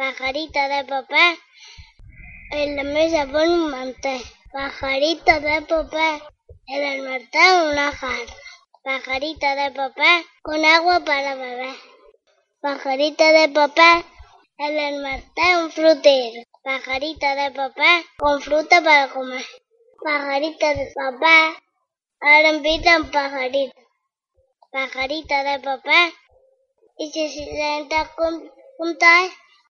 Pajarita de papel, en la mesa pone un mantel. Pajarita de papel, en el mantel una jarra. Pajarita de papel, con agua para beber. Pajarita de papel, en el mantel un frutero. Pajarita de papel, con fruta para comer. Pajarita de papel, ahora invitan pajarita. Pajarita de papel, y se sienta juntas